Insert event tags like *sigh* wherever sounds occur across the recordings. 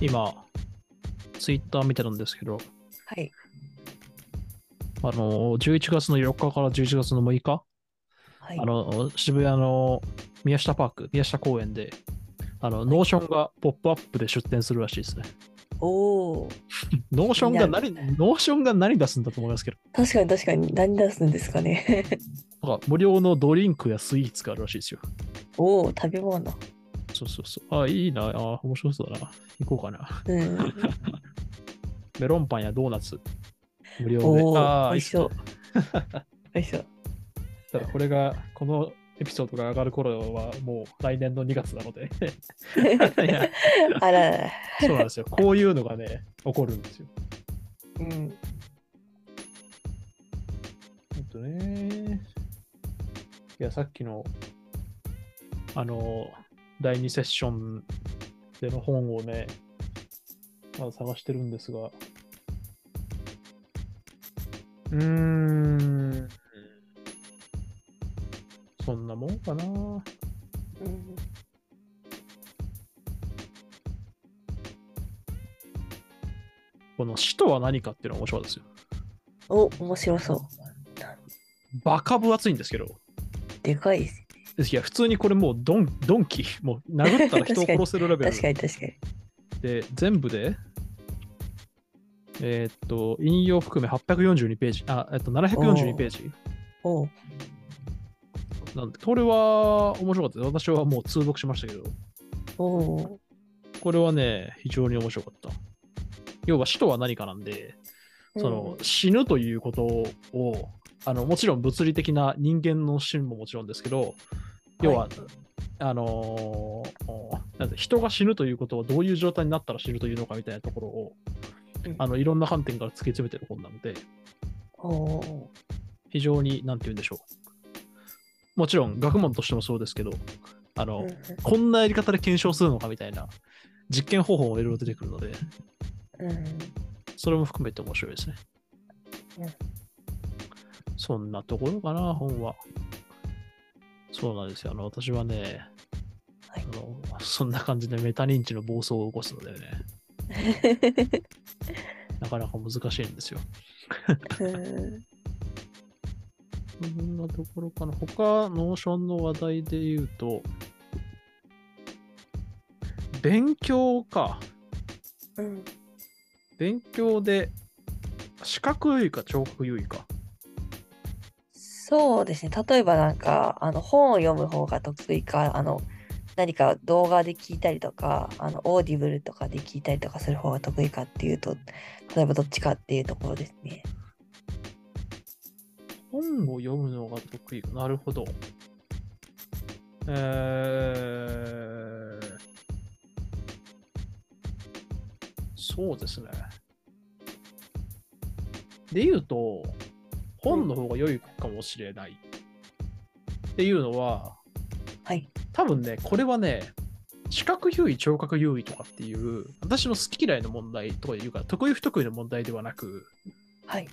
今、ツイッター見てるんですけど、はい。あの、11月の4日から11月の6日、はい。あの、渋谷の宮下パーク、宮下公園で、あの、ノーションがポップアップで出店するらしいですね。おお。*laughs* ノーションが何、ノーションが何出すんだと思いますけど、確かに確かに。何出すんですかね。なんか無料のドリンクやスイーツがあるらしいですよ。おお、食べ物。そうそうそう。あ、いいな。あ、面白そうだな。行こうかな。うん。*laughs* メロンパンやドーナツ。無料で。あー美味しそう。*laughs* 美味しそう。ただこれが、このエピソードが上がる頃はもう来年の2月なので。*laughs* あら。そうなんですよ。こういうのがね、起こるんですよ。うん。えっとね。いや、さっきの、あの、第2セッションでの本をね、まだ探してるんですが、うーん、そんなもんかな。うんこの死とは何かっていうのが面白いですよ。お、面白そう。バカ分厚いんですけど、でかいです。いや、普通にこれもうドン、ドンキ、もう殴ったら人を殺せるレベル確かに確かに。で、全部で、えーっと、引用含め842ページ、あ、えっと、742ページ。おお。なんで、これは面白かったです。私はもう通読しましたけど、おお。これはね、非常に面白かった。要は死とは何かなんで、その、死ぬということを、あの、もちろん物理的な人間の死ももちろんですけど、要は、はいあのーなんて人が死ぬということをどういう状態になったら死ぬというのかみたいなところを、うんあのいろんな観点から突き詰めてる本なので。非常に、なんて言うんでしょう。もちろん、学問としてもそうですけど、あの、うんこんなやり方で検証するのかみたいな実験方法もいろいろ出てくるので、うん。それも含めて面白いですね。うんそんなところかな、本は。そうなんですよ。あの、私はね、はいあのそんな感じでメタ認知の暴走を起こすのでね、*laughs* なかなか難しいんですよ。うんそんなところかな。他、ノーションの話題で言うと、勉強か。うん。勉強で、視覚優位か聴覚優位か。そうですね。例えばなんか、あの本を読む方が得意か、あの、何か動画で聞いたりとか、あの、オーディブルとかで聞いたりとかする方が得意かっていうと、例えばどっちかっていうところですね。本を読むのが得意か。なるほど。えー、そうですね。で言うと、本の方が良いかもしれない。っていうのは、はい。多分ね、これはね、視覚優位、聴覚優位とかっていう、私の好き嫌いの問題とかいうか、得意不得意の問題ではなく、はい。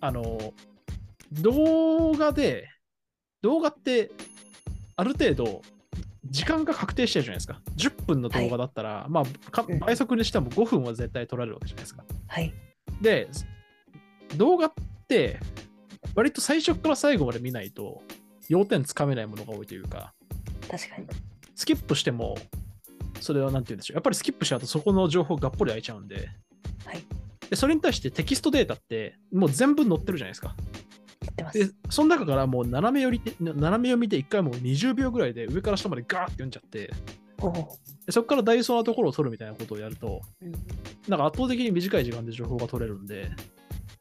あの、動画で、動画って、ある程度、時間が確定してるじゃないですか。10分の動画だったら、まあかうん倍速にしても5分は絶対取られるわけじゃないですか。はい。で、動画って、割と最初から最後まで見ないと、要点つかめないものが多いというか、確かに。スキップしても、それはなんて言うんでしょう。やっぱりスキップしちゃうとそこの情報がっぽり空いちゃうんで、はい。でそれに対してテキストデータって、もう全部載ってるじゃないですか。言ってます。で、その中からもう斜め読みで斜め読みで1回もう20秒ぐらいで上から下までガーって読んじゃって。でそこから大層なところを取るみたいなことをやると、うんなんか圧倒的に短い時間で情報が取れるんで、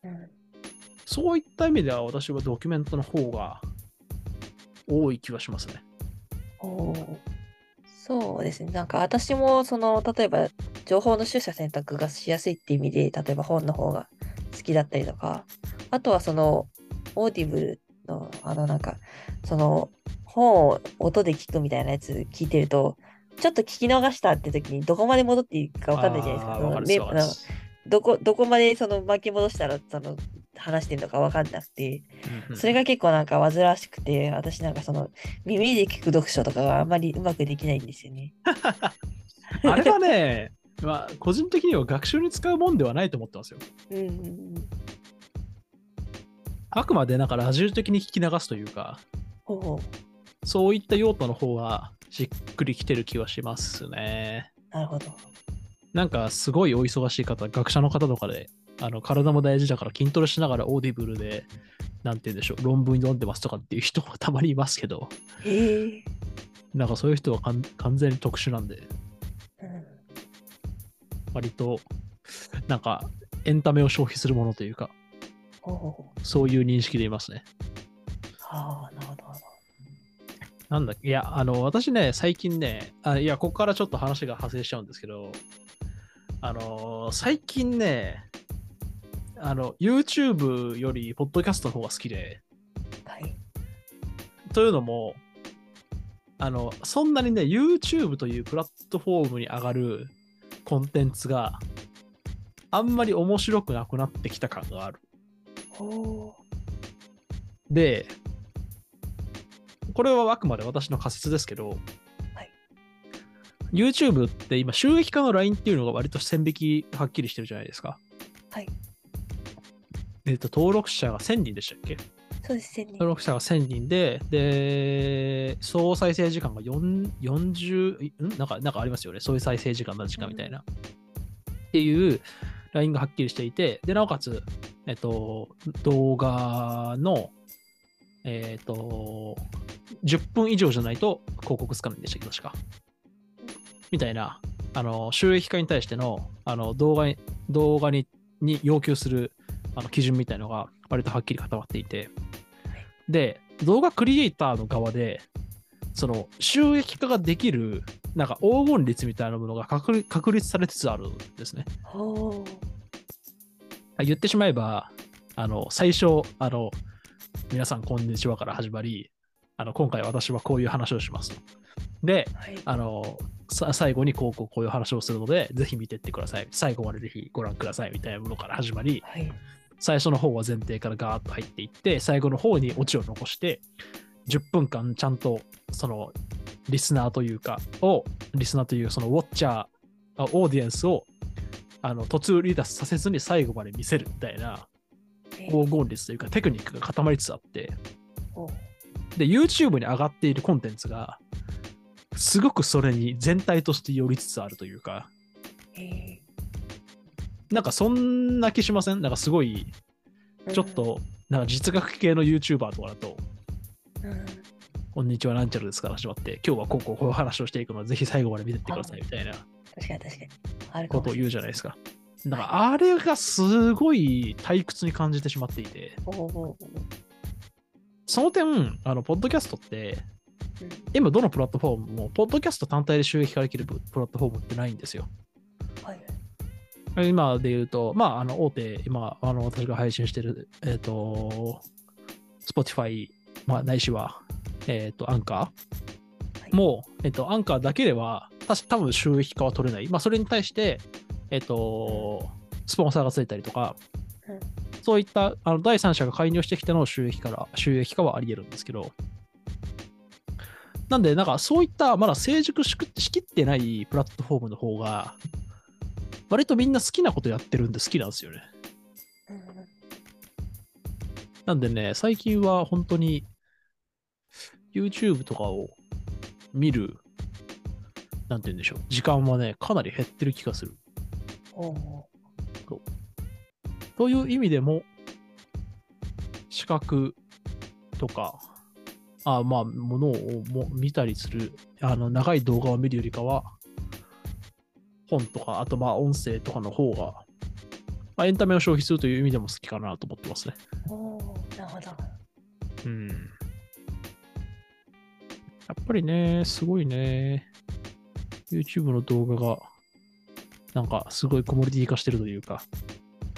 うんそういった意味では私はドキュメントの方が多い気がしますね。おーそうですね。なんか私もその例えば情報の取捨選択がしやすいって意味で例えば本の方が好きだったりとかあとはそのオーディブルのあのなんかその本を音で聞くみたいなやつ聞いてるとちょっと聞き逃したって時にどこまで戻っていいか分かんないじゃないですか。どこどこまでその巻き戻したらその話してるのか分かんなくて、それが結構なんか煩わしくて、私なんかその耳で聞く読書とかがあんまりうまくできないんですよね。*laughs* あれはね、まあ、個人的には学習に使うもんではないと思ってますよ。うんうんうん。あくまでなんかラジオ的に聞き流すというか、ほうほそういった用途の方がしっくりきてる気はしますね。う。なるほど。なんかすごいお忙しい方、学者の方とかで、あの体も大事だから筋トレしながらオーディブルで、なんて言うんでしょう、論文読んでますとかっていう人がたまにいますけど。なんかそういう人は完全に特殊なんで、うん。割と、なんかエンタメを消費するものというか。そういう認識でいますね。ああ、なるほど。なんだっけ？いや、あの、私ね、最近ね、あいや、ここからちょっと話が派生しちゃうんですけど、あの、最近ね、あの、YouTube より、ポッドキャストの方が好きで、はい。というのも、あの、そんなにね、YouTube というプラットフォームに上がるコンテンツがあんまり面白くなくなってきた感がある。ほで、これはあくまで私の仮説ですけど、はい YouTube って今収益化のラインっていうのが割と線引きはっきりしてるじゃないですか。う。はい。えっと、登録者が1000人でしたっけ？そうです、千人登。録者が1000人で、で、総再生時間が4 40、ん？なんか、なんかありますよね。そういう再生時間何時間みたいな。っていうラインがはっきりしていて、で、なおかつ、えっと、動画の、えっと、10分以上じゃないと広告つかないんでしたっけ、確か。みたいな、あの、収益化に対しての、あの、動画に、動画にに要求するあの基準みたいのが割とはっきり固まっていて、で、動画クリエイターの側で、その収益化ができる、なんか黄金率みたいなものが確立確立されつつあるんですね。言ってしまえば、あの、最初、あの、皆さんこんにちはから始まり、あの、今回私はこういう話をしますと。で、はい。あの、さ最後にこうこうこういう話をするので、ぜひ見てってください。最後までぜひご覧くださいみたいなものから始まり、はい。最初の方は前提からガーッと入っていって、最後の方にオチを残して、10分間ちゃんとそのリスナーというか、を、リスナーというそのウォッチャー、あオーディエンスをあの途中離脱させずに最後まで見せるみたいなえ黄金率というかテクニックが固まりつつあって、ほで、YouTube に上がっているコンテンツが、すごくそれに全体として寄りつつあるというか、なんかそんな気しません？なんかすごい、え。ちょっと、なんか実学系の YouTuber とかだと。こんにちは、なんちゃらですから始まって、今日はこうこうこういう話をしていくので、ぜひ最後まで見てってくださいみたいな確かに確かに。あるかことを言うじゃないですか。だからあれがすごい退屈に感じてしまっていて。その点、あの、ポッドキャストって、うん。今どのプラットフォームも、ポッドキャスト単体で収益化できるププラットフォームってないんですよ。はい。今で言うと、まあ、あの、大手、今、あの、私が配信してる、えっ、と、Spotify、まあ、ないしは、えっ、と、アンカー、はいもう、えっ、と、アンカーだけでは、確か多分収益化は取れない。まあ、それに対して、えっ、と、スポンサーがついたりとか、うんそういったあの第三者が介入してきての収益から収益化はあり得るんですけど、なんで、なんかそういったまだ成熟しきってないプラットフォームの方が、割とみんな好きなことやってるんで好きなんですよね。うん。なんでね、最近は本当に YouTube とかを見る、なんて言うんでしょう、時間はね、かなり減ってる気がする。という意味でも、視覚とか、あまあ、ものをも見たりする、あの、長い動画を見るよりかは、本とか、あとまあ、音声とかの方が、まあ、エンタメを消費するという意味でも好きかなと思ってますね。う。ほう。なるほど。うん。やっぱりね、すごいね、YouTube の動画が、なんかすごいコモディティ化してるというか、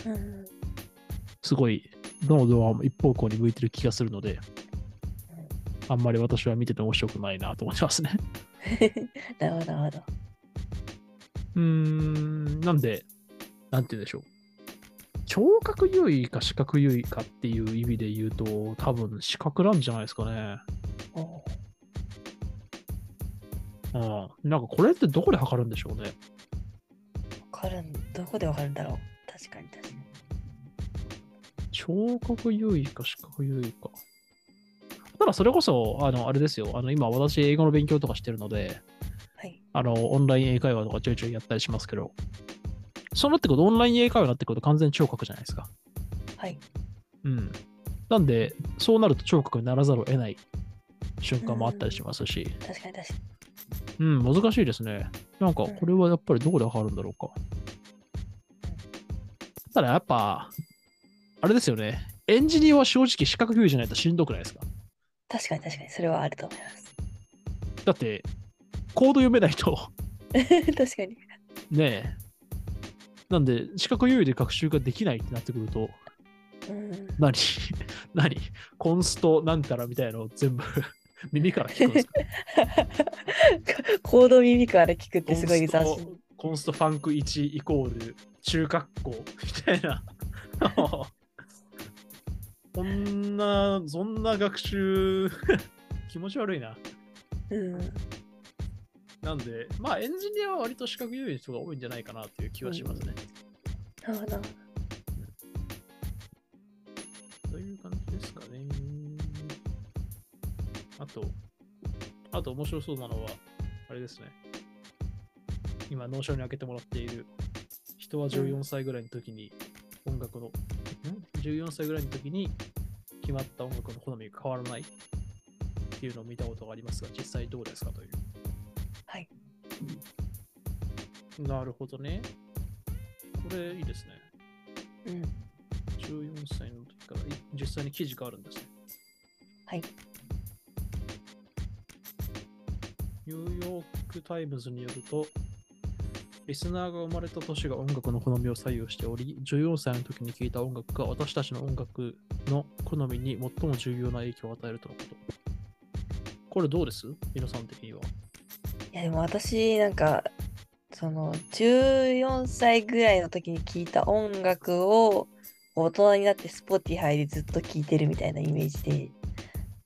うん。すごい、どの動画も一方向に向いてる気がするので、あんまり私は見てて面白くないなと思ってますね。*laughs* なるほど、なるほど。うーん、なんで、なんて言うんでしょう。聴覚優位か視覚優位かっていう意味で言うと、多分視覚なんじゃないですかね。ほうん。なんかこれってどこで測るんでしょうね。かるん、どこでわかるんだろう。確かに確かに。聴覚優位か視覚優位か。ただそれこそ、あの、あれですよ。あの、今私英語の勉強とかしてるので、はい。あの、オンライン英会話とかちょいちょいやったりしますけど、そうなってくると、オンライン英会話になってくると完全に聴覚じゃないですか。はい。うん。なんで、そうなると聴覚にならざるを得ない瞬間もあったりしますし、確かに確かに。うん、難しいですね。なんか、これはやっぱりどこでわかるんだろうか。ただやっぱ、あれですよね。エンジニアは正直視覚優位じゃないとしんどくないですか？確かに確かに。それはあると思います。だって、コード読めないと、*laughs* 確かに。ねえ。なんで、視覚優位で学習ができないってなってくると、うん。何？*laughs* 何？コンストなんたらみたいなのを全部 *laughs* 耳から聞くんですか？コード耳から聞くってすごい斬コンス新。トコンストファンク1イコール中学校みたいな。こんな、そんな学習 *laughs* 気持ち悪いな。うん。なんで、まあエンジニアは割と視覚優位の人が多いんじゃないかなっていう気はしますね。なるほど。という感じですかね。あと、あと面白そうなのは、あれですね。今、脳書に開けてもらっている、人は14歳ぐらいの時に音楽の、ん ?14 歳ぐらいの時に決まった音楽の好みが変わらないっていうのを見たことがありますが、実際どうですかという。はい。なるほどね。これいいですね。うん。14歳の時からい実際に記事があるんですね。はい。ニューヨーク・タイムズによると、リスナーが生まれた年が音楽の好みを左右しており、14歳の時に聴いた音楽が私たちの音楽の好みに最も重要な影響を与えるとのこと。これどうです？皆さん的には。いやでも私なんかその14歳ぐらいの時に聴いた音楽を大人になって Spotify でずっと聴いてるみたいなイメージで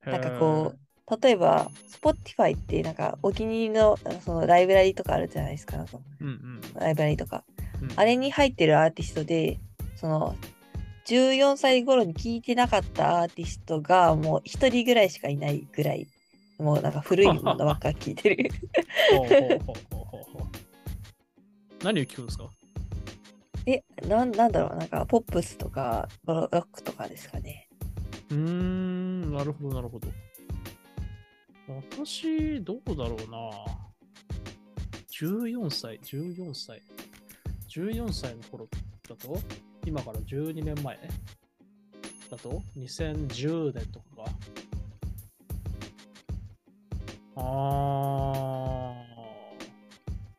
なんかこう例えば Spotify ってなんかお気に入りのそのライブラリとかあるじゃないですか。なんかう、うんうん。ライブラリとか。うん、あれに入ってるアーティストでその14歳頃に聴いてなかったアーティストがもう一人ぐらいしかいないぐらいもうなんか古いものばっか聴いてる。何を聞くんですか？え、なんなんだろう、なんかポップスとかロロックとかですかね。うーん、なるほど、なるほど。私、どうだろうな。14歳、14歳。14歳の頃だと、今から12年前？だと、2010年とかか。あ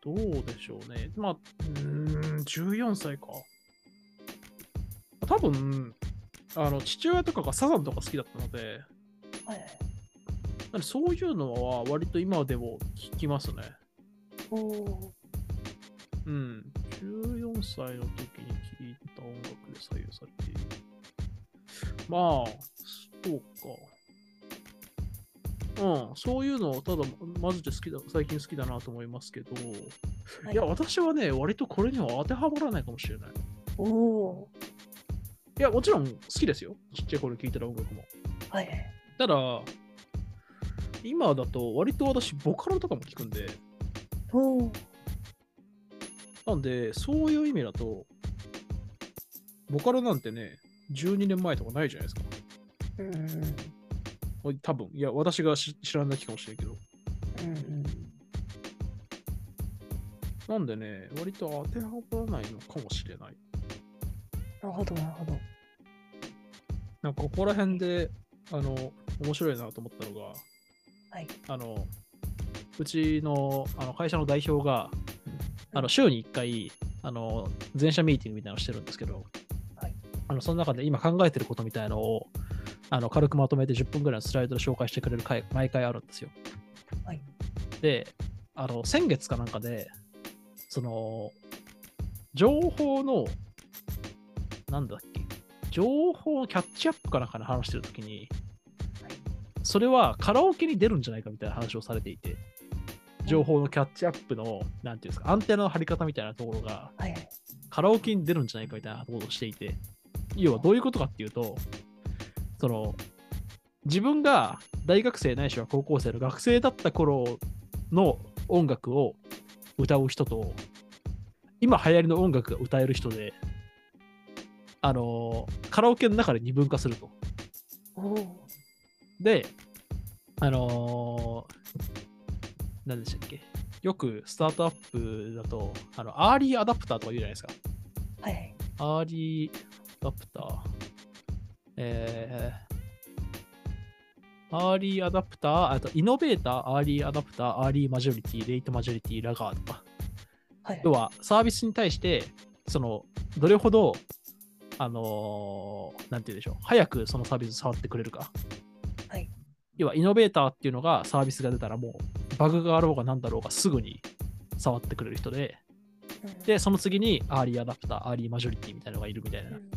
ー、どうでしょうね。まあ、うん、14歳か。多分、あの、父親とかがサザンとか好きだったので、はい。でそういうのは割と今でも聞きますね。うん。14歳の時に聴いた音楽で左右されている。まあ、そうか。うん、そういうのをただ、マジで好きだ、最近好きだなと思いますけど、はいいや、私はね、割とこれには当てはまらないかもしれない。おお。いや、もちろん好きですよ。ちっちゃい頃聴いてた音楽も。はいはい。ただ、今だと割と私、ボカロとかも聞くんで。なんで、そういう意味だと、ボカロなんてね、12年前とかないじゃないですか。うん多分いや、私がし知らないかもしれんけど。うんうん。なんでね、割と当てはまらないのかもしれない。なるほど、なるほど。なんかここら辺で、あの、面白いなと思ったのが、はい。あの、うちのあの会社の代表が、あの週に1回、あの、全社ミーティングみたいなのをしてるんですけど、はいあのその中で今考えてることみたいのを、あの軽くまとめて10分ぐらいのスライドで紹介してくれる回、毎回あるんですよ。はい。で、あの、先月かなんかで、その、情報の、なんだっけ、情報のキャッチアップかなんかで話してるときに、それはカラオケに出るんじゃないかみたいな話をされていて、情報のキャッチアップの、なんていうんですか、アンテナの張り方みたいなところが。カラオケに出るんじゃないかみたいなことをしていて、要はどういうことかっていうと、その、自分が大学生ないしは高校生の学生だった頃の音楽を歌う人と、今流行りの音楽が歌える人で、あのカラオケの中で二分化すると。で、あのー何でしたっけ？よくスタートアップだと、あの、アーリーアダプターとか言うじゃないですか。はいはい。アーリーアダプター。えー、アーリーアダプター、あとイノベーター、アーリーアダプター、アーリーマジョリティ、レイトマジョリティ、ラガードか。はい要は、サービスに対して、その、どれほど、あのーなんて言うんでしょう、早くそのサービス触ってくれるか。はい。要は、イノベーターっていうのがサービスが出たらもう、バグがあろうがなんだろうがすぐに触ってくれる人で、うんで、その次にアーリーアダプター、アーリーマジョリティみたいなのがいるみたいなう。ん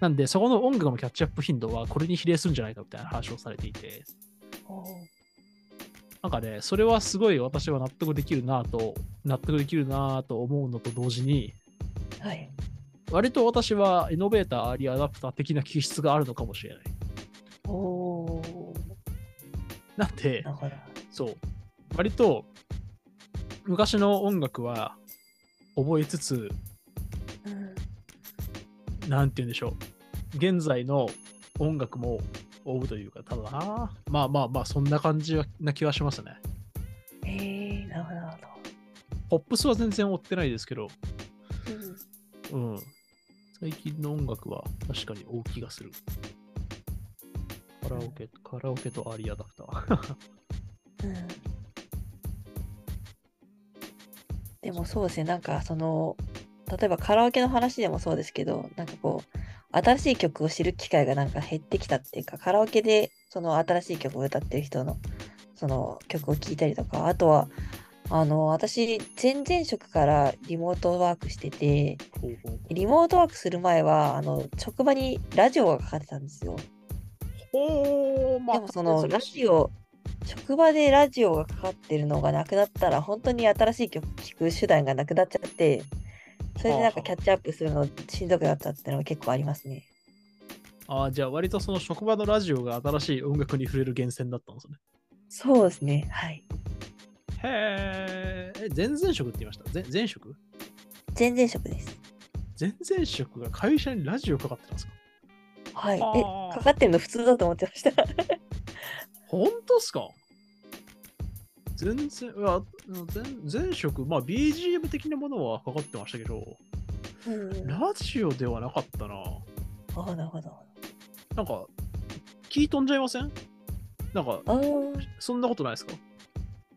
なんで、そこの音楽のキャッチアップ頻度はこれに比例するんじゃないかみたいな話をされていて、なんかね、それはすごい私は納得できるなぁと、納得できるなぁと思うのと同時に、はい。割と私はイノベーター、アーリーアダプター的な気質があるのかもしれない。なんで。そう、割と昔の音楽は覚えつつ、うんなんて言うんでしょう、現在の音楽も追うというか、ただな、まあまあまあ、そんな感じな気はしますね。えー、なるほど、なるポップスは全然追ってないですけど。うんうん。最近の音楽は確かに大きがする。カラオケ、カラオケとアーリーアダプター。うんでもそうですね、なんかその、例えばカラオケの話でもそうですけど、なんかこう、新しい曲を知る機会がなんか減ってきたっていうか、カラオケでその新しい曲を歌ってる人のその曲を聴いたりとか、あとは、あの、私、前々職からリモートワークしてて、リモートワークする前は、あの、職場にラジオがかかってたんですよ。ほうまでもそのラジオ、職場でラジオがかかってるのがなくなったら、本当に新しい曲聴く手段がなくなっちゃって、それでなんかキャッチアップするのしんどくなったっていうのが結構ありますね。ああ、じゃあ割とその職場のラジオが新しい音楽に触れる源泉だったんですね。そうですね。はい。へえ、え前々職って言いました？前前職？前々職です。前々職が会社にラジオかかってたんですか？はい。え、かかってるの普通だと思ってました。*laughs* 本当っすか？全然、いや前前職、まあ BGM 的なものはかかってましたけど、うん、ラジオではなかったな。ああ、なるほど。なんか、気飛んじゃいません？なんか、そんなことないですか？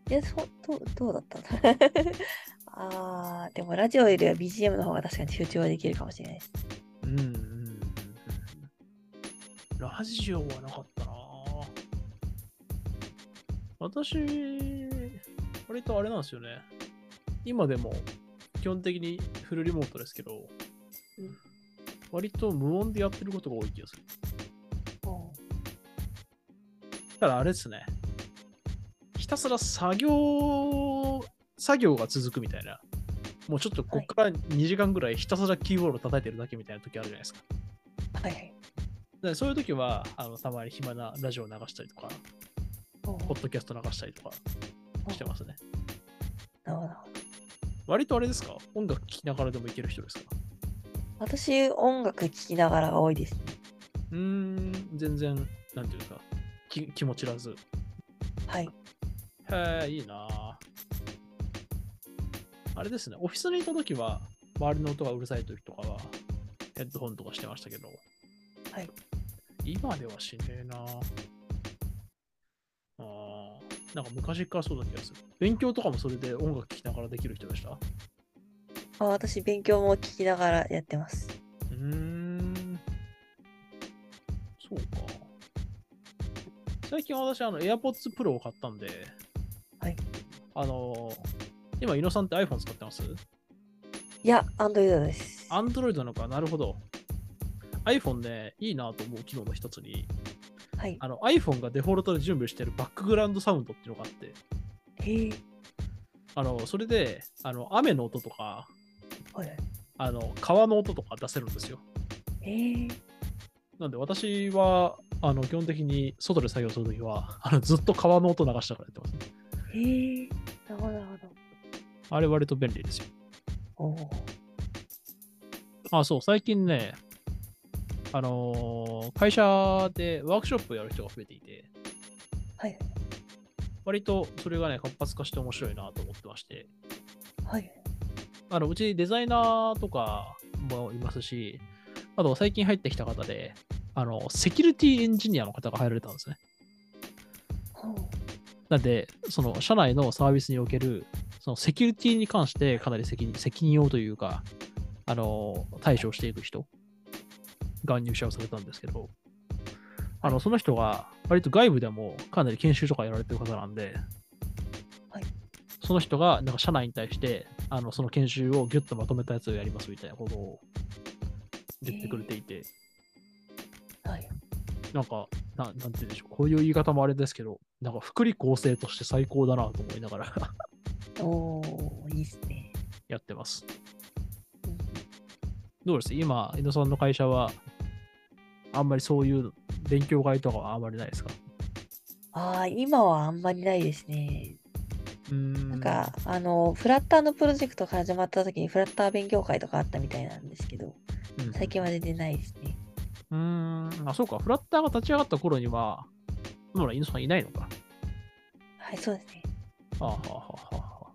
いや、そどうどうだった？*laughs* ああ、でもラジオよりは BGM の方が確かに集中はできるかもしれないです。うん。ラジオはなかったな。私、割とあれなんですよね。今でも基本的にフルリモートですけど、うん割と無音でやってることが多い気がする。おただあれですね。ひたすら作業、作業が続くみたいな。もうちょっとこっから2時間ぐらいひたすらキーボード叩いてるだけみたいな時あるじゃないですか。はいはい。でそういう時はあのたまに暇なラジオ流したりとか、おポッドキャスト流したりとかしてますね。なるほど。割とあれですか？音楽聴きながらでもいける人ですか？私、音楽聴きながらが多いですね。うーん、全然、なんていうか、気気持ちらず。はい。へえ、いいなぁあれですね、オフィスにいた時は、周りの音がうるさい時とかは、ヘッドホンとかしてましたけど、はい。今ではしねえなぁあーなんか昔からそうな気がする。勉強とかもそれで音楽聴きながらできる人でした？あ私、勉強も聞きながらやってます。うーん。そうか。最近私、あの、AirPods Pro を買ったんで、はい。あの、今、伊野さんって iPhone 使ってます？いや、アンドロイドです。?Android なのか？なるほど。iPhone でいいなと思う機能の一つに、はい。あの iPhone がデフォルトで準備してるバックグラウンドサウンドっていうのがあって、へえ。あの、それで、あの、雨の音とか、はいはい。あの、川の音とか出せるんですよ。えー、なんで私は、あの、基本的に外で作業するときは、あのずっと川の音流したからやってます、ね。えー、なるほど、なるほど。あれ割と便利ですよ。おお。あ、そう、最近ね、あのー会社でワークショップやる人が増えていて、はい割とそれがね、活発化して面白いなと思ってまして、はい。あのうちデザイナーとかもいますし、あと最近入ってきた方で、あの、セキュリティエンジニアの方が入られたんですね。なんで、その社内のサービスにおける、そのセキュリティに関してかなり責任責任をというか、あの、対処していく人が入社をされたんですけど、あの、その人が割と外部でもかなり研修とかやられてる方なんで、はいその人がなんか社内に対して、あの、その研修をギュッとまとめたやつをやりますみたいなことを言ってくれていて、はい。なんか、ななんて言うんでしょう、こういう言い方もあれですけど、なんか福利厚生として最高だなと思いながら *laughs* おお、いいっすね。やってます。うんどうです？今、井野さんの会社は、あんまりそういう勉強会とかはあんまりないですか？ああ、今はあんまりないですね。うーん。なんか、あの、フラッターのプロジェクトが始まった時にフラッター勉強会とかあったみたいなんですけど、うん、最近は全然ないですね。うーん。あ、そうか。フラッターが立ち上がった頃には、まだ井野さんいないのか。はい、そうですね。はあ、はあはあはあはあ、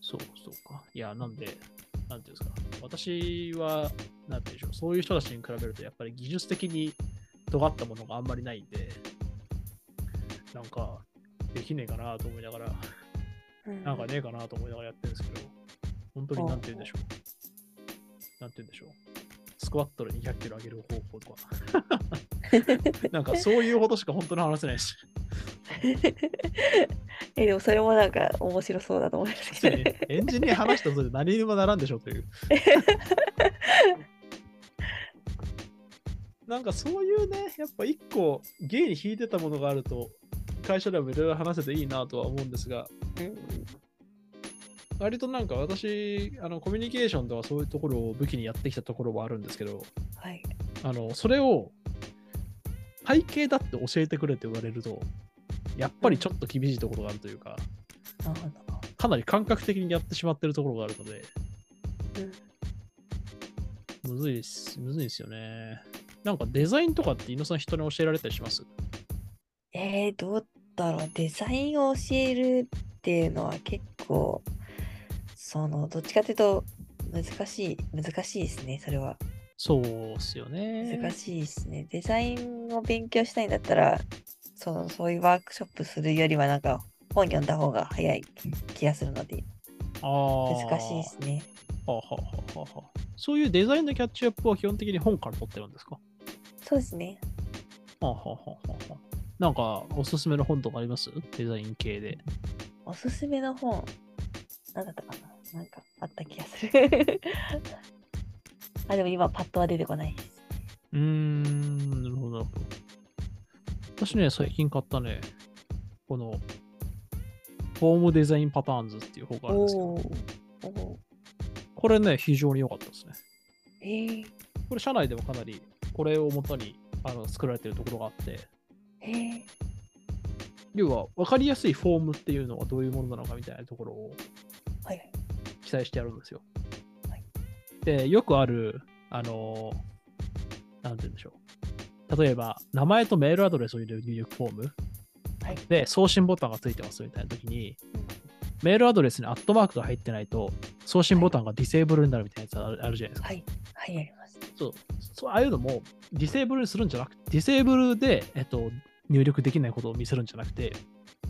そうそうか。いや、なんで、なんていうんですか。私は、なんていうんでしょう。そういう人たちに比べると、やっぱり技術的に尖ったものがあんまりないんで、なんか、できねえかなと思いながら、うんなんかねえかなと思いながらやってるんですけど、本当になんて言うんでしょう。なんて言うんでしょう。スクワットで200キロ上げる方法とか。*laughs* なんかそういうほどしか本当に話せないし。*laughs* え、でもそれもなんか面白そうだと思いますけど。エンジニア話したとで何にもならんでしょという。*laughs* なんかそういうね、やっぱ一個芸に引いてたものがあると、会社でもいろいろ話せていいなとは思うんですが、うん割となんか私、あのコミュニケーションとかそういうところを武器にやってきたところはあるんですけど、はい。あのそれを体系だって教えてくれって言われると、やっぱりちょっと厳しいところがあるというか。かなり感覚的にやってしまってるところがあるので、うんむずいっす、むずいっすよね。なんかデザインとかって井野さん人に教えられたりします？えー、どうだろう。デザインを教えるっていうのは結構、その、どっちかというと、難しい、難しいですね、それは。そうっすよね。難しいですね。デザインを勉強したいんだったら、そのそういうワークショップするよりは、なんか本読んだ方が早い気がするので、あー難しいですね。はあはあはあはあそういうデザインのキャッチアップは基本的に本から取ってるんですか？そうですね。はあはあはあはあなんかおすすめの本とかあります？デザイン系で。おすすめの本、なんだったかな？なんかあった気がする。*laughs* あ、でも今パッとは出てこないです。うーん、なるほど、なるほど。私ね、最近買ったね、この、フォームデザインパターンズっていう本があるんですけど、これね、非常に良かったですね。えー、これ、社内でもかなり、これをもとにあの作られてるところがあって、えー、要は、分かりやすいフォームっていうのはどういうものなのかみたいなところをはいはい。記載してあるんですよ。はいで、よくある、あのーなんて言うんでしょう。例えば、名前とメールアドレスを入れる入力フォーム、はいで、送信ボタンがついてますみたいな時に、うんメールアドレスにアットマークが入ってないと、送信ボタンがディセーブルになるみたいなやつあるあるじゃないですか。はい。はい、やります。そうああいうのも、ディセーブルにするんじゃなくて、ディセーブルで、えっと、入力できないことを見せるんじゃなくて、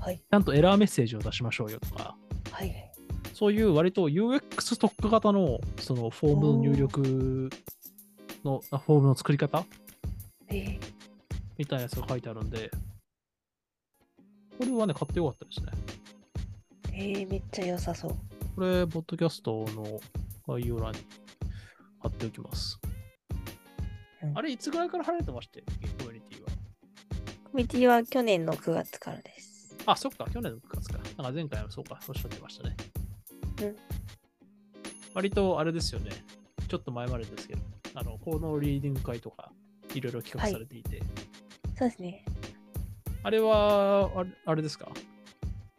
はい。ちゃんとエラーメッセージを出しましょうよとか、はいはい。そういう割と UX 特化型のそのフォームの入力のあフォームの作り方えー、みたいなやつが書いてあるんで、これはね、買ってよかったですね。えー、めっちゃ良さそう。これ、ポッドキャストの概要欄に貼っておきます。うんあれ、いつぐらいから貼られてましたっけ？コミュニティは。コミュニティは去年の9月からです。あ、そっか、去年の9月か。なんか前回もそうか、おっしゃってましたね。うん割とあれですよね。ちょっと前までですけど、あの、コードリーディング会とか、いろいろ企画されていて、そうですね。あれは、あれあれですか？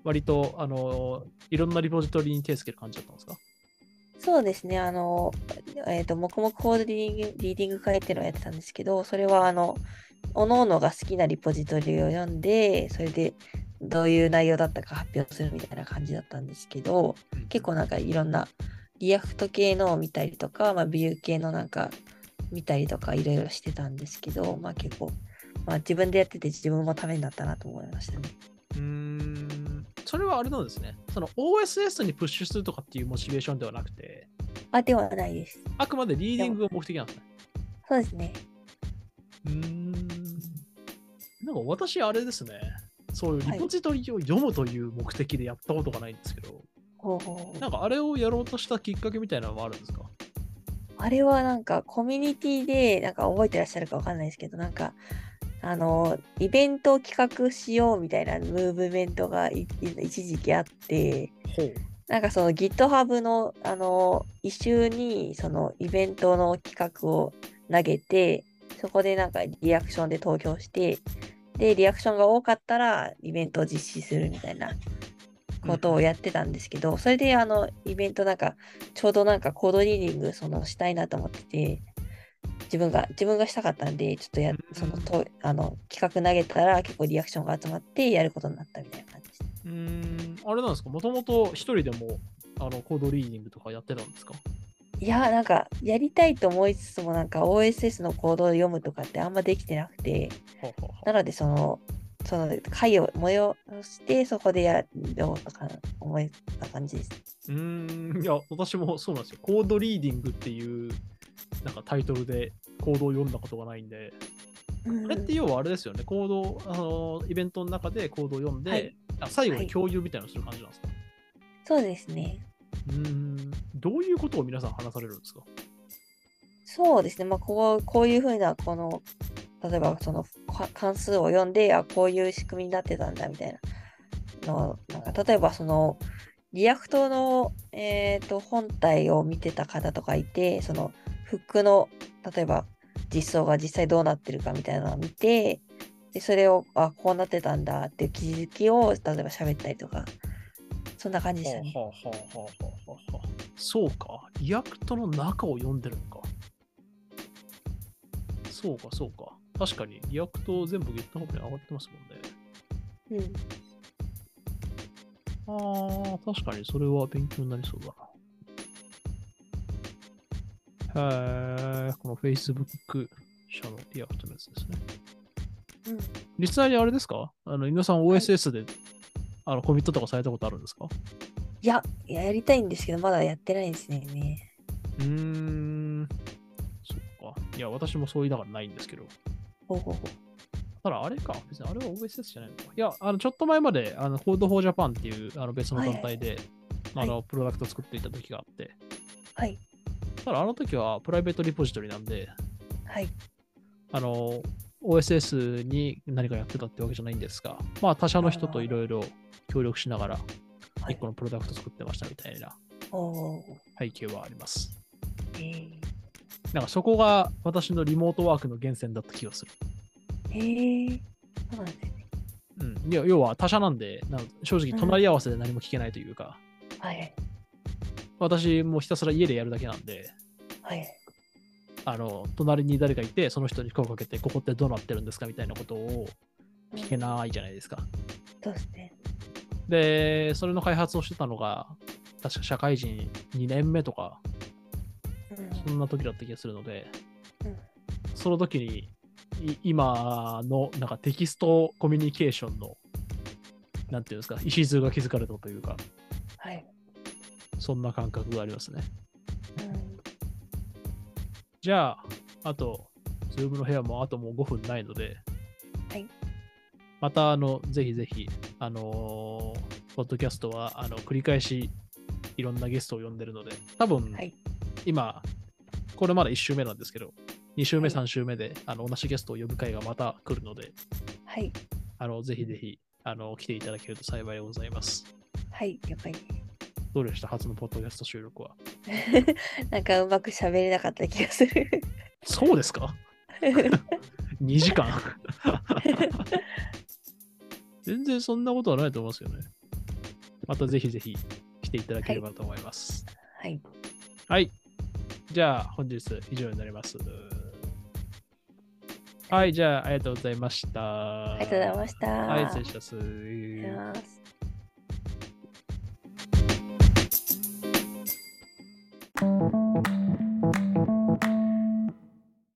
割と、あの、いろんなリポジトリに手つける感じだったんですか？そうですね。あの、えっ、と、もくもくコードリーディングリーディング会っていうのをやってたんですけど、それは、あの、各々が好きなリポジトリを読んで、それでどういう内容だったか発表するみたいな感じだったんですけど、結構なんかいろんな React 系のを見たりとか、まあ、 Vue 系のなんか見たりとかいろいろしてたんですけど、まあ結構、まあ自分でやってて自分もためになったなと思いましたね。うーん、それはあれなんですね。その OSS にプッシュするとかっていうモチベーションではなくて、あ、ではないです。あくまでリーディングが目的なんですね。そうですね。うーん。なんか私、あれですね。そういうリポジトリを読むという目的でやったことがないんですけど、ほうほうなんかあれをやろうとしたきっかけみたいなのはあるんですか？あれはなんかコミュニティで、なんか覚えてらっしゃるかわかんないですけど、なんか、あの、イベントを企画しようみたいなムーブメントがいい一時期あって。なんかその GitHub の、あの、一周にそのイベントの企画を投げて、そこでなんかリアクションで投票して、で、リアクションが多かったらイベントを実施するみたいなことをやってたんですけど、それであのイベントなんかちょうどなんかコードリーディングそのしたいなと思ってて、自分が自分がしたかったんで、ちょっとやうんそのとあの企画投げたら結構リアクションが集まってやることになったみたいな感じ。うーん、あれなんですか？もともと一人でもあのコードリーディングとかやってたんですか？いやーなんかやりたいと思いつつもなんか OSS のコードを読むとかってあんまできてなくて、なのでその、その会を催してそこでやろうとか思った感じです。うーん、いや、私もそうなんですよ。コードリーディングっていうなんかタイトルでコードを読んだことがないんで、うん。あれって要はあれですよね、コードを、あのイベントの中でコードを読んで、はいあ最後はいに共有みたいなのをする感じなんですか、そうですね。うーん、どういうことを皆さん話されるんですか？そうですね。まあこうこういうふうなこの例えばそのか関数を読んであこういう仕組みになってたんだみたいなのなんか例えばその React の、えー、と本体を見てた方とかいてそのフックの例えば実装が実際どうなってるかみたいなのを見てでそれをあこうなってたんだっていう気づきを例えば喋ったりとかそんな感じでしたね。はあはあはあはあはあはあそうか。 React の中を読んでるのか。そうか、そうか。確かに、 React 全部 GitHub に上がってますもんね。うんああ、確かにそれは勉強になりそうだな。へえ、この Facebook 社の React のやつですね。うん実際にあれですか？あの、皆さん OSS で、あのコミットとかされたことあるんですか？いや、いややりたいんですけど、まだやってないんですね。うーん。そっか。いや、私もそう言いながらないんですけど。ほうほうほう。ただ、あれか。別にあれは OSS じゃないのか。いや、あの、ちょっと前まで、あの、Code for Japan っていうあの別の団体で、はいあの、プロダクト作っていた時があって、はい。ただ、あの時はプライベートリポジトリなんで、はい。あの、OSS に何かやってたってわけじゃないんですが、まあ、他社の人といろいろ協力しながら、はい一個のプロダクト作ってましたみたいな背景はあります。えーなんかそこが私のリモートワークの源泉だった気がする。えー、そうなんですね。うん、いや要は他社なんで、なん正直隣り合わせで何も聞けないというか、はい。私もひたすら家でやるだけなんで、はい。あの、隣に誰かいて、その人に声をかけて、ここってどうなってるんですかみたいなことを聞けないじゃないですか。そうですね。で、それの開発をしてたのが、確か社会人2年目とか、うんそんな時だった気がするので、うんその時に、い今のなんかテキストコミュニケーションの、なんていうんですか、礎が築かれたというか、はい。そんな感覚がありますね。うんじゃあ、あと、ズームの部屋もあともう5分ないので、はいまた、あの、ぜひぜひ、あのーポッドキャストは、あの、繰り返し、いろんなゲストを呼んでるので、多分、はい。今、これまだ1週目なんですけど、2週目、はい3週目で、あの、同じゲストを呼ぶ会がまた来るので、はい。あの、ぜひぜひ、あの、来ていただけると幸いでございます。はい、了解。どうでした？初のポッドキャスト収録は。なんかうまく喋れなかった気がする。そうですか ?2 時間？*laughs* 全然そんなことはないと思いますよね。またぜひぜひ来ていただければと思います。はい。はい。じゃあ本日以上になります。はい、じゃあありがとうございました。ありがとうございました。はい。失礼します